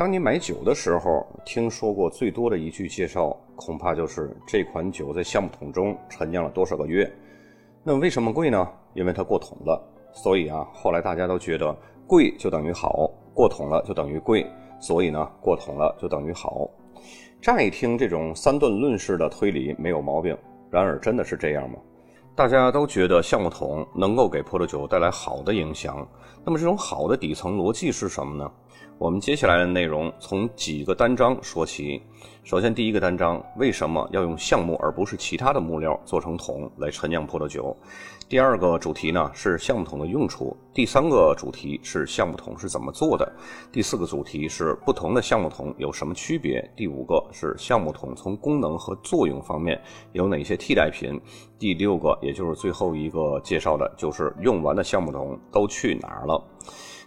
当你买酒的时候，听说过最多的一句介绍，恐怕就是这款酒在橡木桶中陈酿了多少个月。那为什么贵呢？因为它过桶了。所以啊，后来大家都觉得贵就等于好，过桶了就等于贵，所以呢，过桶了就等于好。乍一听这种三段论式的推理没有毛病，然而真的是这样吗？大家都觉得橡木桶能够给葡萄酒带来好的影响，那么这种好的底层逻辑是什么呢？我们接下来的内容从几个单章说起。首先，第一个单章为什么要用橡木而不是其他的木料做成桶来陈酿葡萄酒？第二个主题呢是橡木桶的用处。第三个主题是橡木桶是怎么做的？第四个主题是不同的橡木桶有什么区别？第五个是橡木桶从功能和作用方面有哪些替代品？第六个，也就是最后一个介绍的，就是用完的橡木桶都去哪儿了？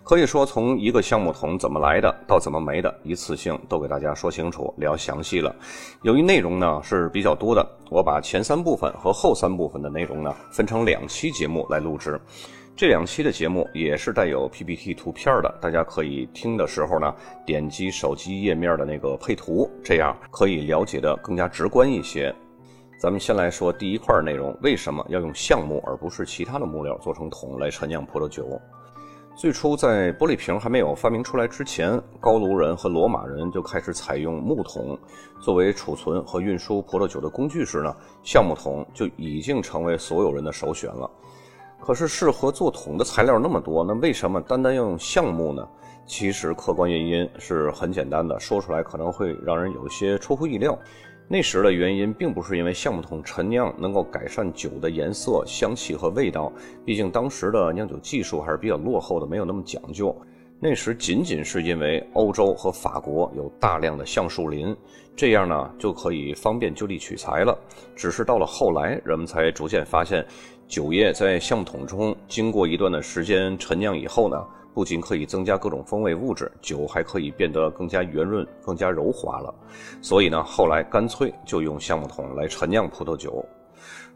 可以说，从一个橡木桶怎么来的到怎么没的，一次性都给大家说清楚、聊详细了。由于内容呢是比较多的，我把前三部分和后三部分的内容呢分成两期节目来录制。这两期的节目也是带有 PPT 图片的，大家可以听的时候呢点击手机页面的那个配图，这样可以了解的更加直观一些。咱们先来说第一块内容：为什么要用橡木而不是其他的木料做成桶来陈酿葡萄酒？最初在玻璃瓶还没有发明出来之前，高卢人和罗马人就开始采用木桶作为储存和运输葡萄酒的工具时呢，橡木桶就已经成为所有人的首选了。可是适合做桶的材料那么多，那为什么单单要用橡木呢？其实客观原因是很简单的，说出来可能会让人有些出乎意料。那时的原因并不是因为橡木桶陈酿能够改善酒的颜色、香气和味道，毕竟当时的酿酒技术还是比较落后的，没有那么讲究。那时仅仅是因为欧洲和法国有大量的橡树林，这样呢就可以方便就地取材了。只是到了后来，人们才逐渐发现，酒液在橡木桶中经过一段的时间陈酿以后呢。不仅可以增加各种风味物质，酒还可以变得更加圆润、更加柔滑了。所以呢，后来干脆就用橡木桶来陈酿葡萄酒。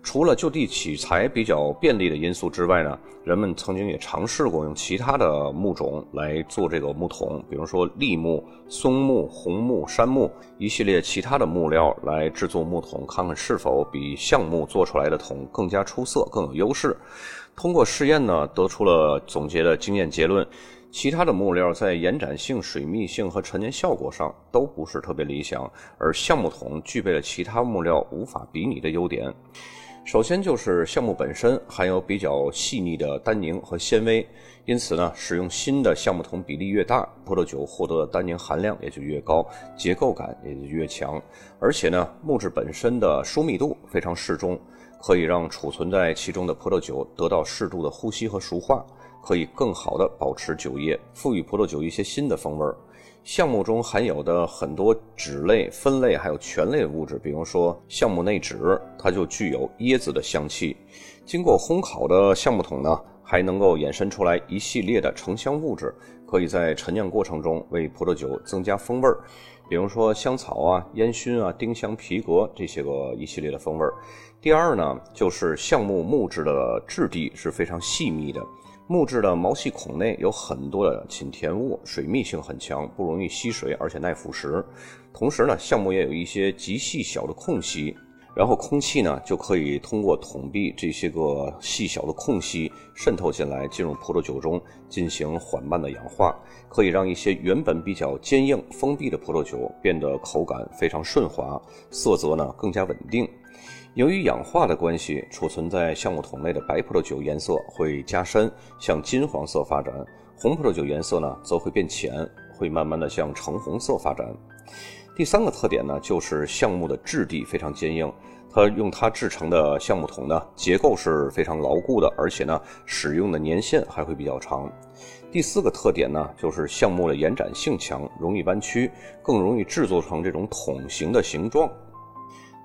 除了就地取材比较便利的因素之外呢，人们曾经也尝试过用其他的木种来做这个木桶，比如说栎木、松木、红木、杉木一系列其他的木料来制作木桶，看看是否比橡木做出来的桶更加出色、更有优势。通过试验呢，得出了总结的经验结论：其他的木料在延展性、水密性和陈年效果上都不是特别理想，而橡木桶具备了其他木料无法比拟的优点。首先就是橡木本身含有比较细腻的单宁和纤维，因此呢，使用新的橡木桶比例越大，葡萄酒获得的单宁含量也就越高，结构感也就越强。而且呢，木质本身的疏密度非常适中。可以让储存在其中的葡萄酒得到适度的呼吸和熟化，可以更好的保持酒液，赋予葡萄酒一些新的风味儿。橡木中含有的很多脂类、酚类还有醛类物质，比如说橡木内酯，它就具有椰子的香气。经过烘烤的橡木桶呢，还能够衍生出来一系列的成香物质，可以在陈酿过程中为葡萄酒增加风味儿。比如说香草啊、烟熏啊、丁香、皮革这些个一系列的风味儿。第二呢，就是橡木木质的质地是非常细密的，木质的毛细孔内有很多的浸甜物，水密性很强，不容易吸水，而且耐腐蚀。同时呢，橡木也有一些极细小的空隙。然后空气呢就可以通过桶壁这些个细小的空隙渗透进来，进入葡萄酒中进行缓慢的氧化，可以让一些原本比较坚硬封闭的葡萄酒变得口感非常顺滑，色泽呢更加稳定。由于氧化的关系，储存在橡木桶内的白葡萄酒颜色会加深，向金黄色发展；红葡萄酒颜色呢则会变浅，会慢慢的向橙红色发展。第三个特点呢，就是橡木的质地非常坚硬，它用它制成的橡木桶呢，结构是非常牢固的，而且呢，使用的年限还会比较长。第四个特点呢，就是橡木的延展性强，容易弯曲，更容易制作成这种桶形的形状。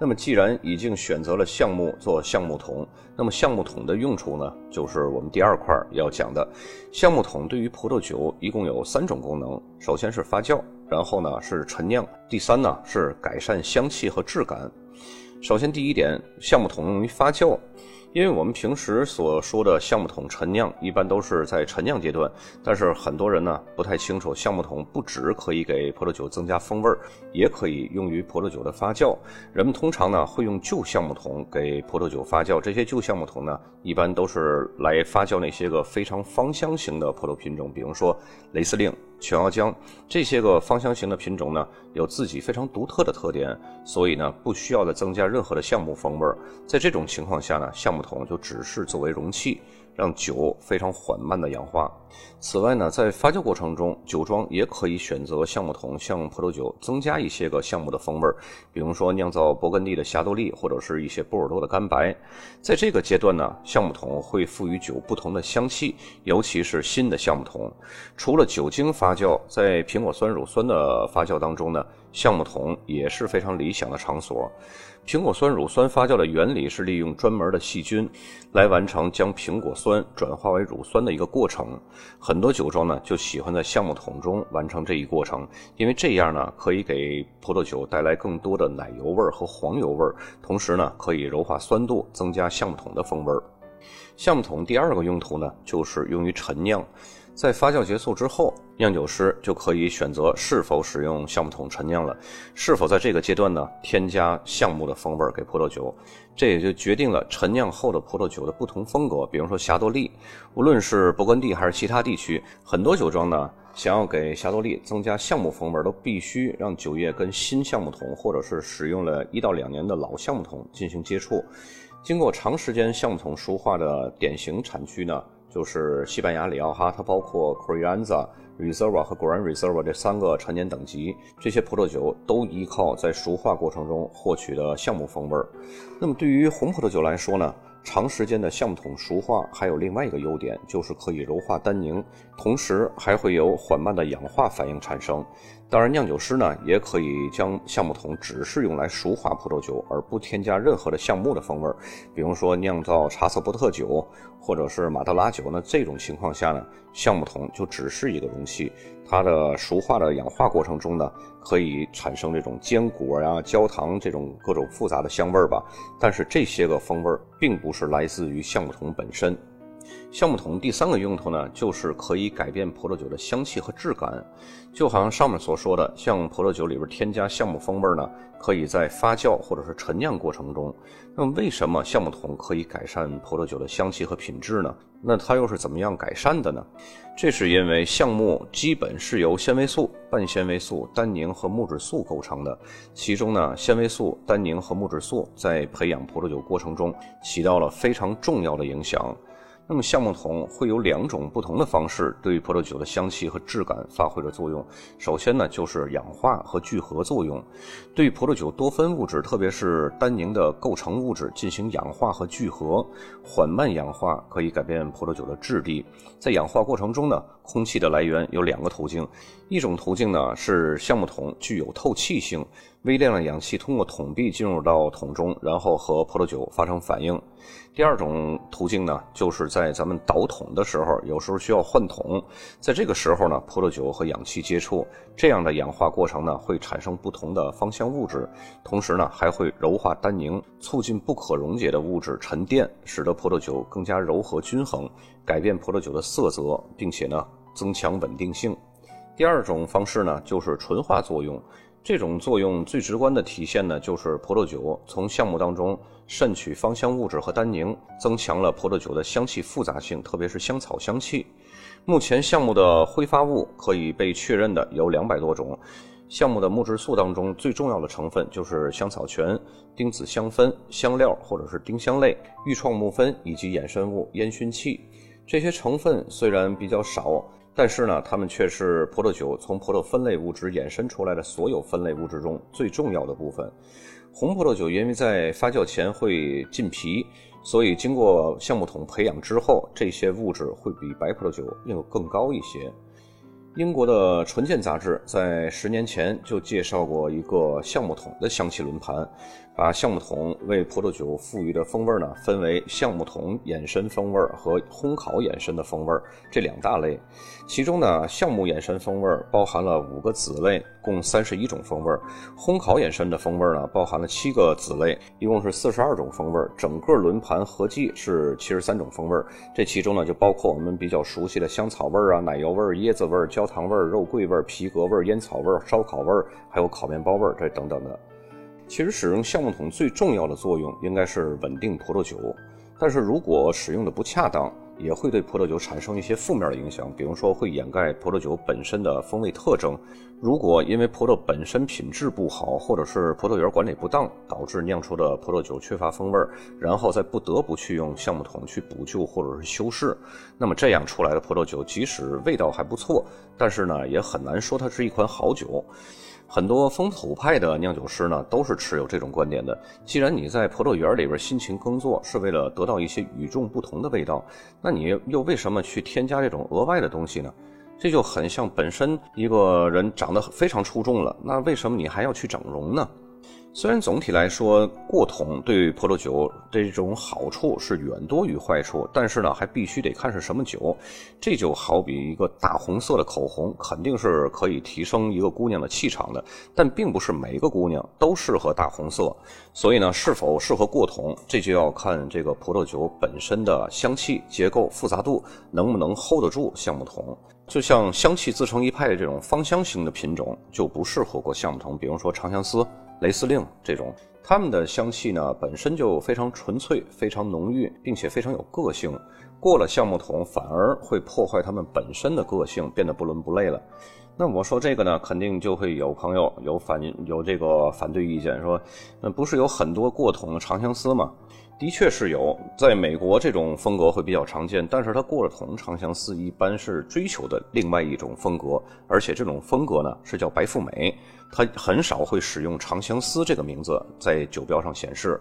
那么，既然已经选择了橡木做橡木桶，那么橡木桶的用处呢，就是我们第二块要讲的。橡木桶对于葡萄酒一共有三种功能，首先是发酵。然后呢是陈酿，第三呢是改善香气和质感。首先第一点，橡木桶用于发酵，因为我们平时所说的橡木桶陈酿，一般都是在陈酿阶段，但是很多人呢不太清楚，橡木桶不只可以给葡萄酒增加风味儿，也可以用于葡萄酒的发酵。人们通常呢会用旧橡木桶给葡萄酒发酵，这些旧橡木桶呢一般都是来发酵那些个非常芳香型的葡萄品种，比如说雷司令。全窑浆这些个芳香型的品种呢，有自己非常独特的特点，所以呢，不需要再增加任何的橡木风味儿。在这种情况下呢，橡木桶就只是作为容器。让酒非常缓慢的氧化。此外呢，在发酵过程中，酒庄也可以选择橡木桶向葡萄酒增加一些个橡木的风味儿，比如说酿造勃艮第的霞多丽或者是一些波尔多的干白。在这个阶段呢，橡木桶会赋予酒不同的香气，尤其是新的橡木桶。除了酒精发酵，在苹果酸乳酸的发酵当中呢，橡木桶也是非常理想的场所。苹果酸乳酸发酵的原理是利用专门的细菌来完成将苹果酸转化为乳酸的一个过程。很多酒庄呢就喜欢在橡木桶中完成这一过程，因为这样呢可以给葡萄酒带来更多的奶油味儿和黄油味儿，同时呢可以柔化酸度，增加橡木桶的风味儿。橡木桶第二个用途呢就是用于陈酿。在发酵结束之后，酿酒师就可以选择是否使用橡木桶陈酿了，是否在这个阶段呢添加橡木的风味给葡萄酒，这也就决定了陈酿后的葡萄酒的不同风格。比如说霞多丽，无论是勃艮第还是其他地区，很多酒庄呢想要给霞多丽增加橡木风味，都必须让酒液跟新橡木桶或者是使用了一到两年的老橡木桶进行接触。经过长时间橡木桶熟化的典型产区呢。就是西班牙里奥哈，它包括 c o r i a n z a Reserva 和 Gran Reserva 这三个陈年等级，这些葡萄酒都依靠在熟化过程中获取的橡木风味儿。那么对于红葡萄酒来说呢？长时间的橡木桶熟化还有另外一个优点，就是可以柔化单宁，同时还会有缓慢的氧化反应产生。当然，酿酒师呢也可以将橡木桶只是用来熟化葡萄酒，而不添加任何的橡木的风味。比如说酿造查瑟波特酒或者是马德拉酒，那这种情况下呢，橡木桶就只是一个容器。它的熟化的氧化过程中呢，可以产生这种坚果呀、焦糖这种各种复杂的香味儿吧。但是这些个风味儿并不是来自于橡木桶本身。橡木桶第三个用途呢，就是可以改变葡萄酒的香气和质感，就好像上面所说的，像葡萄酒里边添加橡木风味呢，可以在发酵或者是陈酿过程中。那么为什么橡木桶可以改善葡萄酒的香气和品质呢？那它又是怎么样改善的呢？这是因为橡木基本是由纤维素、半纤维素、单宁和木质素构成的，其中呢，纤维素、单宁和木质素在培养葡萄酒过程中起到了非常重要的影响。那么橡木桶会有两种不同的方式对于葡萄酒的香气和质感发挥着作用。首先呢，就是氧化和聚合作用，对葡萄酒多酚物质，特别是单宁的构成物质进行氧化和聚合。缓慢氧化可以改变葡萄酒的质地。在氧化过程中呢，空气的来源有两个途径，一种途径呢是橡木桶具有透气性。微量的氧气通过桶壁进入到桶中，然后和葡萄酒发生反应。第二种途径呢，就是在咱们倒桶的时候，有时候需要换桶，在这个时候呢，葡萄酒和氧气接触，这样的氧化过程呢，会产生不同的芳香物质，同时呢，还会柔化单宁，促进不可溶解的物质沉淀，使得葡萄酒更加柔和均衡，改变葡萄酒的色泽，并且呢，增强稳定性。第二种方式呢，就是纯化作用。这种作用最直观的体现呢，就是葡萄酒从橡木当中渗取芳香物质和单宁，增强了葡萄酒的香气复杂性，特别是香草香气。目前橡木的挥发物可以被确认的有两百多种。橡木的木质素当中最重要的成分就是香草醛、丁子香酚、香料或者是丁香类、愈创木酚以及衍生物烟熏器。这些成分虽然比较少。但是呢，它们却是葡萄酒从葡萄分类物质衍生出来的所有分类物质中最重要的部分。红葡萄酒因为在发酵前会浸皮，所以经过橡木桶培养之后，这些物质会比白葡萄酒要更高一些。英国的纯健杂志在十年前就介绍过一个橡木桶的香气轮盘，把橡木桶为葡萄酒赋予的风味呢分为橡木桶衍生风味和烘烤衍生的风味这两大类。其中呢，橡木衍生风味包含了五个子类，共三十一种风味；烘烤衍生的风味呢，包含了七个子类，一共是四十二种风味。整个轮盘合计是七十三种风味。这其中呢，就包括我们比较熟悉的香草味啊、奶油味、椰子味、焦糖味、肉桂味、皮革味、烟草味、烧烤味，还有烤面包味这等等的。其实使用橡木桶最重要的作用应该是稳定葡萄酒，但是如果使用的不恰当，也会对葡萄酒产生一些负面的影响，比如说会掩盖葡萄酒本身的风味特征。如果因为葡萄本身品质不好，或者是葡萄园管理不当，导致酿出的葡萄酒缺乏风味，然后再不得不去用橡木桶去补救或者是修饰，那么这样出来的葡萄酒即使味道还不错，但是呢也很难说它是一款好酒。很多风土派的酿酒师呢，都是持有这种观点的。既然你在葡萄园里边辛勤耕作，是为了得到一些与众不同的味道，那你又为什么去添加这种额外的东西呢？这就很像本身一个人长得非常出众了，那为什么你还要去整容呢？虽然总体来说过桶对葡萄酒这种好处是远多于坏处，但是呢，还必须得看是什么酒。这就好比一个大红色的口红，肯定是可以提升一个姑娘的气场的，但并不是每一个姑娘都适合大红色。所以呢，是否适合过桶，这就要看这个葡萄酒本身的香气结构复杂度能不能 hold 得住橡木桶。就像香气自成一派的这种芳香型的品种，就不适合过橡木桶，比如说长相思。雷司令这种，他们的香气呢本身就非常纯粹、非常浓郁，并且非常有个性。过了橡木桶，反而会破坏他们本身的个性，变得不伦不类了。那我说这个呢，肯定就会有朋友有反有这个反对意见，说，那不是有很多过桶的长相思吗？的确是有，在美国这种风格会比较常见，但是它过了桶长相思一般是追求的另外一种风格，而且这种风格呢是叫白富美，它很少会使用长相思这个名字在酒标上显示。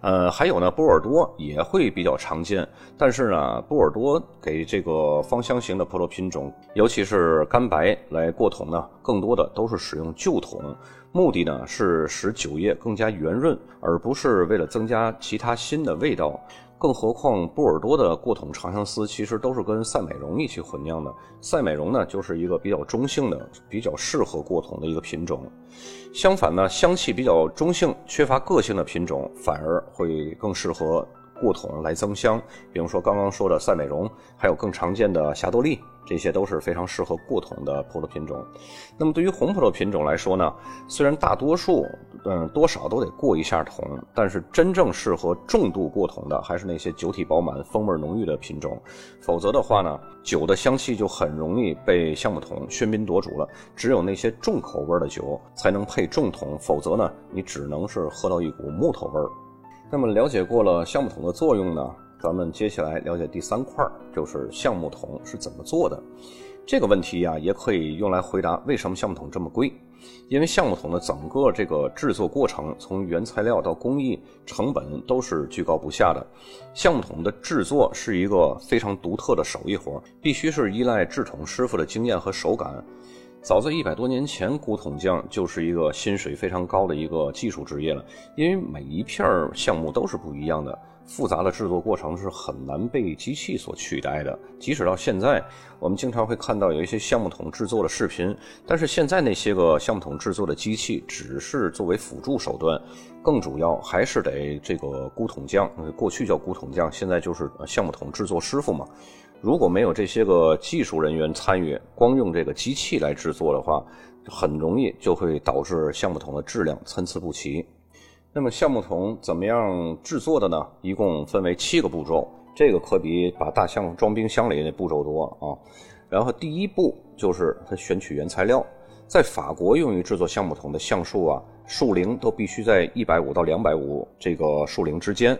呃，还有呢，波尔多也会比较常见，但是呢，波尔多给这个芳香型的葡萄品种，尤其是干白来过桶呢，更多的都是使用旧桶，目的呢是使酒液更加圆润，而不是为了增加其他新的味道。更何况波尔多的过桶长相思其实都是跟赛美容一起混酿的，赛美容呢就是一个比较中性的、比较适合过桶的一个品种。相反呢，香气比较中性、缺乏个性的品种反而会更适合。过桶来增香，比如说刚刚说的赛美容，还有更常见的霞多丽，这些都是非常适合过桶的葡萄品种。那么对于红葡萄品种来说呢，虽然大多数嗯多少都得过一下桶，但是真正适合重度过桶的还是那些酒体饱满、风味浓郁的品种。否则的话呢，酒的香气就很容易被橡木桶喧宾夺主了。只有那些重口味的酒才能配重桶，否则呢，你只能是喝到一股木头味儿。那么了解过了橡木桶的作用呢，咱们接下来了解第三块，就是橡木桶是怎么做的。这个问题呀，也可以用来回答为什么橡木桶这么贵。因为橡木桶的整个这个制作过程，从原材料到工艺成本都是居高不下的。橡木桶的制作是一个非常独特的手艺活，必须是依赖制桶师傅的经验和手感。早在一百多年前，古桶匠就是一个薪水非常高的一个技术职业了。因为每一片橡木都是不一样的，复杂的制作过程是很难被机器所取代的。即使到现在，我们经常会看到有一些橡木桶制作的视频，但是现在那些个橡木桶制作的机器只是作为辅助手段，更主要还是得这个古桶匠，过去叫古桶匠，现在就是橡木桶制作师傅嘛。如果没有这些个技术人员参与，光用这个机器来制作的话，很容易就会导致橡木桶的质量参差不齐。那么橡木桶怎么样制作的呢？一共分为七个步骤，这个可比把大象装冰箱里那步骤多啊。然后第一步就是它选取原材料，在法国用于制作橡木桶的橡树啊，树龄都必须在一百五到两百五这个树龄之间。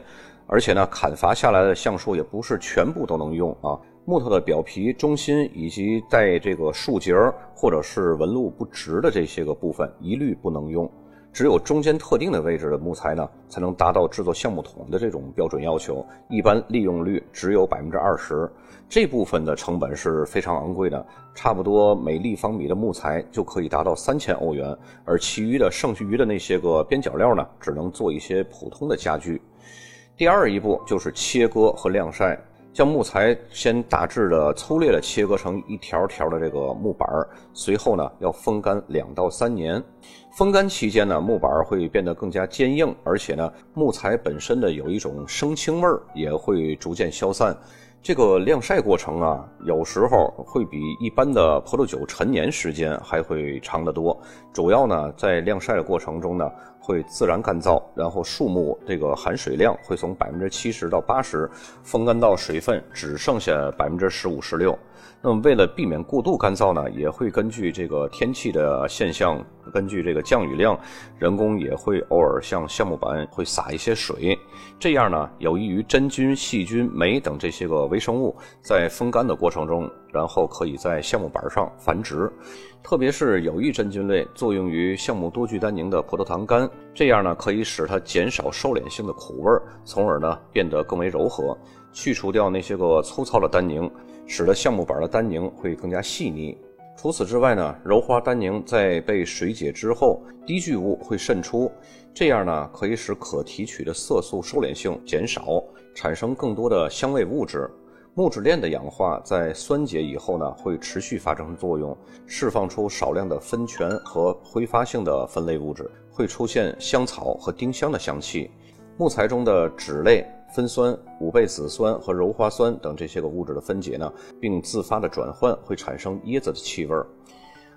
而且呢，砍伐下来的橡树也不是全部都能用啊。木头的表皮中心以及带这个树节儿或者是纹路不直的这些个部分，一律不能用。只有中间特定的位置的木材呢，才能达到制作橡木桶的这种标准要求。一般利用率只有百分之二十，这部分的成本是非常昂贵的，差不多每立方米的木材就可以达到三千欧元，而其余的剩余的那些个边角料呢，只能做一些普通的家具。第二一步就是切割和晾晒。将木材先大致的粗略的切割成一条条的这个木板随后呢要风干两到三年。风干期间呢，木板会变得更加坚硬，而且呢，木材本身的有一种生青味儿也会逐渐消散。这个晾晒过程啊，有时候会比一般的葡萄酒陈年时间还会长得多。主要呢，在晾晒的过程中呢，会自然干燥，然后树木这个含水量会从百分之七十到八十，风干到水分只剩下百分之十五十六。那么为了避免过度干燥呢，也会根据这个天气的现象，根据这个降雨量，人工也会偶尔向橡木板会撒一些水，这样呢有益于真菌、细菌、酶等这些个微生物在风干的过程中，然后可以在橡木板上繁殖。特别是有益真菌类作用于橡木多聚单宁的葡萄糖苷，这样呢可以使它减少收敛性的苦味，从而呢变得更为柔和，去除掉那些个粗糙的单宁。使得橡木板的单宁会更加细腻。除此之外呢，鞣花单宁在被水解之后，低聚物会渗出，这样呢可以使可提取的色素收敛性减少，产生更多的香味物质。木质链的氧化在酸解以后呢，会持续发生作用，释放出少量的酚醛和挥发性的酚类物质，会出现香草和丁香的香气。木材中的脂类。酚酸、五倍子酸和鞣花酸等这些个物质的分解呢，并自发的转换会产生椰子的气味儿，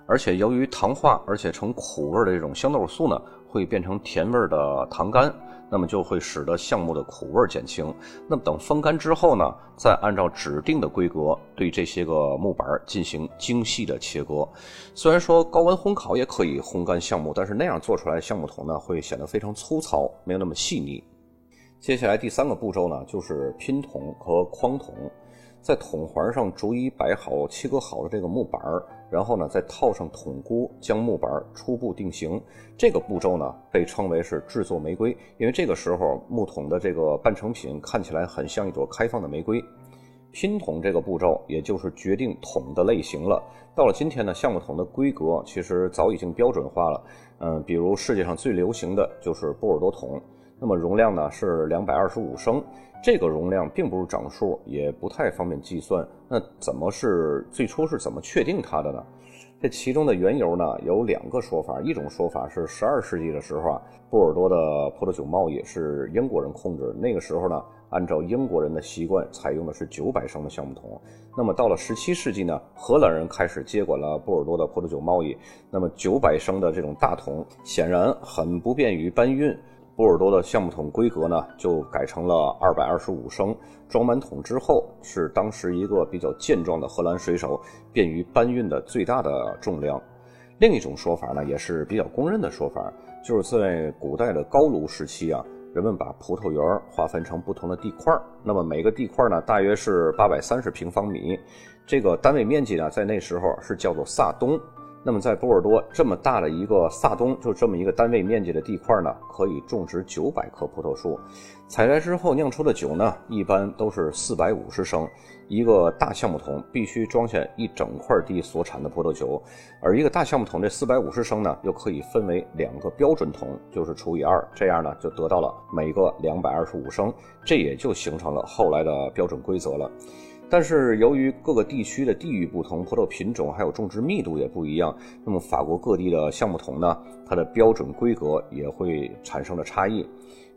而且由于糖化而且呈苦味的这种香豆素呢，会变成甜味的糖苷，那么就会使得橡木的苦味减轻。那么等风干之后呢，再按照指定的规格对这些个木板进行精细的切割。虽然说高温烘烤也可以烘干橡木，但是那样做出来的橡木桶呢，会显得非常粗糙，没有那么细腻。接下来第三个步骤呢，就是拼桶和框桶，在桶环上逐一摆好切割好的这个木板儿，然后呢再套上桶箍，将木板初步定型。这个步骤呢被称为是制作玫瑰，因为这个时候木桶的这个半成品看起来很像一朵开放的玫瑰。拼桶这个步骤也就是决定桶的类型了。到了今天呢，橡木桶的规格其实早已经标准化了。嗯，比如世界上最流行的就是波尔多桶。那么容量呢是两百二十五升，这个容量并不是整数，也不太方便计算。那怎么是最初是怎么确定它的呢？这其中的缘由呢有两个说法，一种说法是十二世纪的时候啊，波尔多的葡萄酒贸易是英国人控制，那个时候呢，按照英国人的习惯，采用的是九百升的橡木桶。那么到了十七世纪呢，荷兰人开始接管了波尔多的葡萄酒贸易，那么九百升的这种大桶显然很不便于搬运。波尔多的橡木桶规格呢，就改成了二百二十五升。装满桶之后，是当时一个比较健壮的荷兰水手便于搬运的最大的重量。另一种说法呢，也是比较公认的说法，就是在古代的高卢时期啊，人们把葡萄园划分成不同的地块那么每个地块呢，大约是八百三十平方米，这个单位面积呢，在那时候是叫做萨东。那么在波尔多这么大的一个萨东，就这么一个单位面积的地块呢，可以种植九百棵葡萄树。采摘之后酿出的酒呢，一般都是四百五十升。一个大橡木桶必须装下一整块地所产的葡萄酒，而一个大橡木桶这四百五十升呢，又可以分为两个标准桶，就是除以二，这样呢就得到了每个两百二十五升，这也就形成了后来的标准规则了。但是由于各个地区的地域不同，葡萄品种还有种植密度也不一样，那么法国各地的橡木桶呢，它的标准规格也会产生了差异。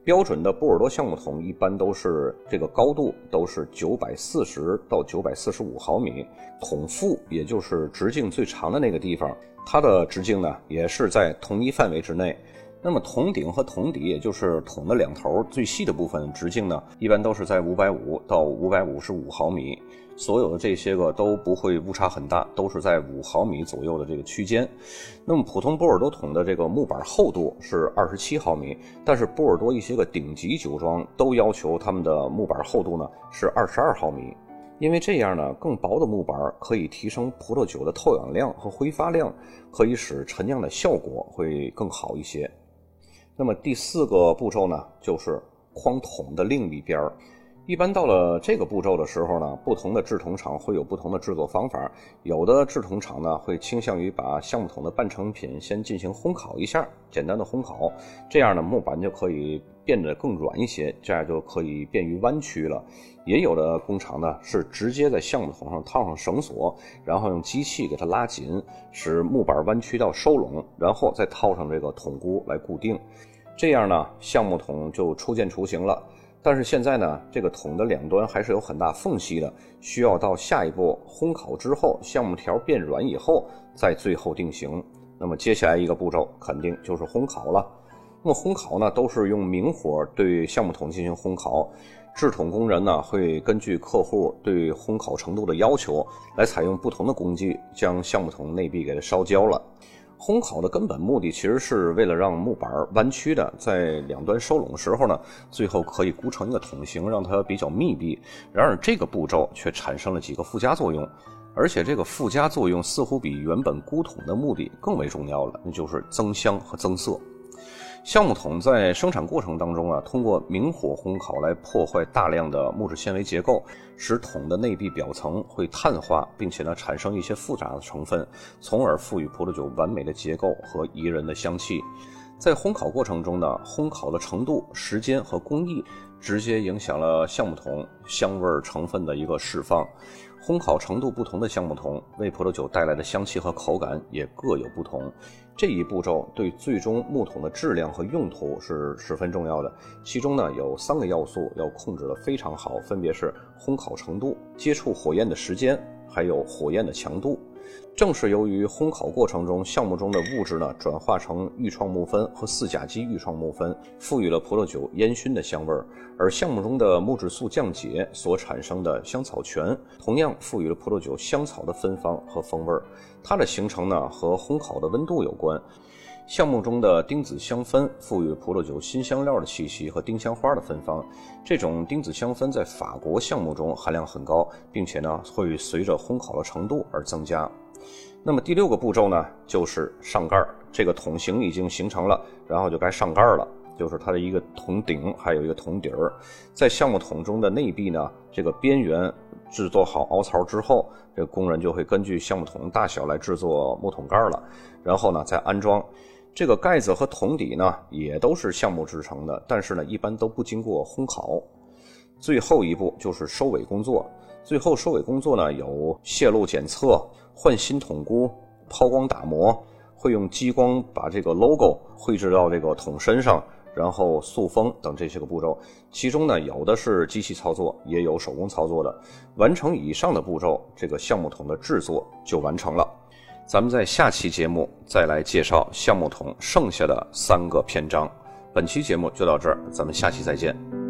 标准的波尔多橡木桶一般都是这个高度都是九百四十到九百四十五毫米，桶腹也就是直径最长的那个地方，它的直径呢也是在同一范围之内。那么桶顶和桶底，也就是桶的两头最细的部分直径呢，一般都是在五百五到五百五十五毫米。所有的这些个都不会误差很大，都是在五毫米左右的这个区间。那么普通波尔多桶的这个木板厚度是二十七毫米，但是波尔多一些个顶级酒庄都要求他们的木板厚度呢是二十二毫米，因为这样呢更薄的木板可以提升葡萄酒的透氧量和挥发量，可以使陈酿的效果会更好一些。那么第四个步骤呢，就是框筒的另一边儿。一般到了这个步骤的时候呢，不同的制铜厂会有不同的制作方法。有的制铜厂呢会倾向于把橡木桶的半成品先进行烘烤一下，简单的烘烤，这样呢木板就可以变得更软一些，这样就可以便于弯曲了。也有的工厂呢是直接在橡木桶上套上绳索，然后用机器给它拉紧，使木板弯曲到收拢，然后再套上这个桶箍来固定，这样呢橡木桶就初见雏形了。但是现在呢，这个桶的两端还是有很大缝隙的，需要到下一步烘烤之后，橡木条变软以后，再最后定型。那么接下来一个步骤肯定就是烘烤了。那么烘烤呢，都是用明火对橡木桶进行烘烤，制桶工人呢会根据客户对烘烤程度的要求，来采用不同的工具将橡木桶内壁给它烧焦了。烘烤的根本目的其实是为了让木板弯曲的在两端收拢的时候呢，最后可以箍成一个桶形，让它比较密闭。然而这个步骤却产生了几个附加作用，而且这个附加作用似乎比原本箍桶的目的更为重要了，那就是增香和增色。橡木桶在生产过程当中啊，通过明火烘烤来破坏大量的木质纤维结构，使桶的内壁表层会碳化，并且呢产生一些复杂的成分，从而赋予葡萄酒完美的结构和宜人的香气。在烘烤过程中呢，烘烤的程度、时间和工艺直接影响了橡木桶香味成分的一个释放。烘烤程度不同的橡木桶为葡萄酒带来的香气和口感也各有不同。这一步骤对最终木桶的质量和用途是十分重要的。其中呢有三个要素要控制的非常好，分别是烘烤程度、接触火焰的时间，还有火焰的强度。正是由于烘烤过程中橡木中的物质呢转化成愈创木酚和四甲基愈创木酚，赋予了葡萄酒烟熏的香味儿；而橡木中的木质素降解所产生的香草醛，同样赋予了葡萄酒香草的芬芳和风味儿。它的形成呢和烘烤的温度有关。橡木中的丁子香酚赋予葡萄酒新香料的气息和丁香花的芬芳。这种丁子香酚在法国橡木中含量很高，并且呢会随着烘烤的程度而增加。那么第六个步骤呢，就是上盖儿。这个桶形已经形成了，然后就该上盖儿了。就是它的一个桶顶，还有一个桶底儿。在橡木桶中的内壁呢，这个边缘制作好凹槽之后，这工人就会根据橡木桶大小来制作木桶盖儿了。然后呢，再安装。这个盖子和桶底呢，也都是橡木制成的，但是呢，一般都不经过烘烤。最后一步就是收尾工作。最后收尾工作呢，有泄漏检测。换新桶箍、抛光打磨，会用激光把这个 logo 绘制到这个桶身上，然后塑封等这些个步骤。其中呢，有的是机器操作，也有手工操作的。完成以上的步骤，这个橡木桶的制作就完成了。咱们在下期节目再来介绍橡木桶剩下的三个篇章。本期节目就到这儿，咱们下期再见。